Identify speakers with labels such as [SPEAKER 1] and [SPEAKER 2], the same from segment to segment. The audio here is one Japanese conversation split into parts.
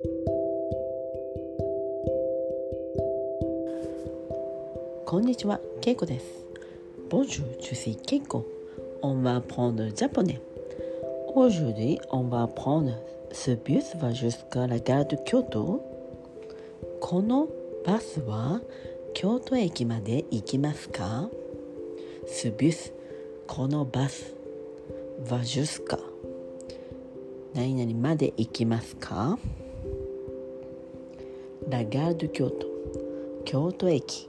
[SPEAKER 1] こんにちは、ケイコです。Bonjour, je suis Keiko. On va apprendre le japonais. Aujourd'hui, on va apprendre ce bus va jusqu'à la gare de Kyoto. このバスは京都駅まで行きますか Ce bus このバス va jusqu'à 何々まで行きますか La gare de Kyoto 京都駅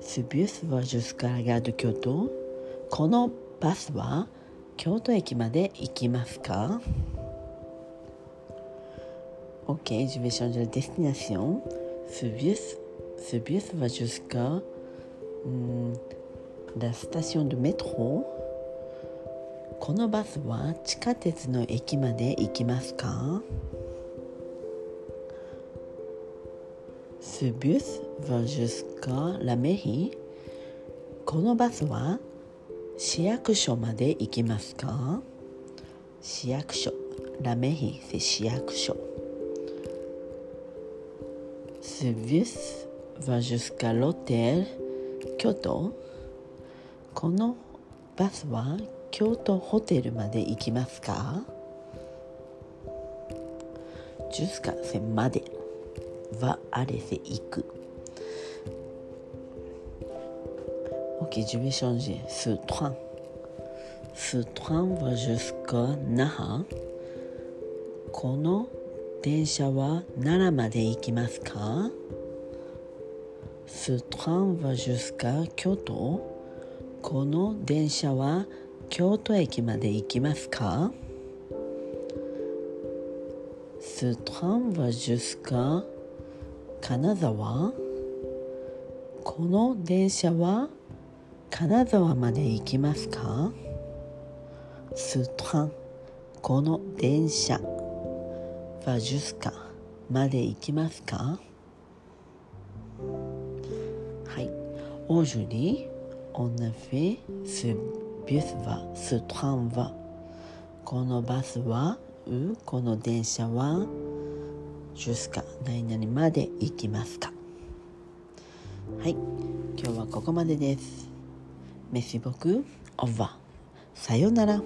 [SPEAKER 1] Ce bus va jusqu'à la gare de Kyoto このバスは京都駅まで行きますか Ok, je vais changer la destination. Ce bus, ce bus va jusqu'à hmm, la station de métro. このバスは地下鉄の駅まで行きますか Ce bus va jusqu'à la mairie. このバスは市役所まで行きますか市役所。La mairie, c'est 市役所。Ce bus va jusqu'à l'hôtel Kyoto. このバスは京都ホテルまで行きますか Jusqu'à c'est まで。Va aller c'est 行く。Ok, je vais changer. Ce train. Ce train va jusqu'à Naha. この電車は奈良まで行きますか Ce train va jusqu'à Kyoto. この電車は京都駅まで行きますか Ce train va jusqu'à 金沢。この電車は金沢まで行きますか？すートこの電車。ファジュスカまで行きますか？はい。オージュリオネフィスビュスはストランはこのバスは？う？この電車は？ジュースか何々まで行きますかはい今日はここまでです。メシボク、オーバー。さようなら。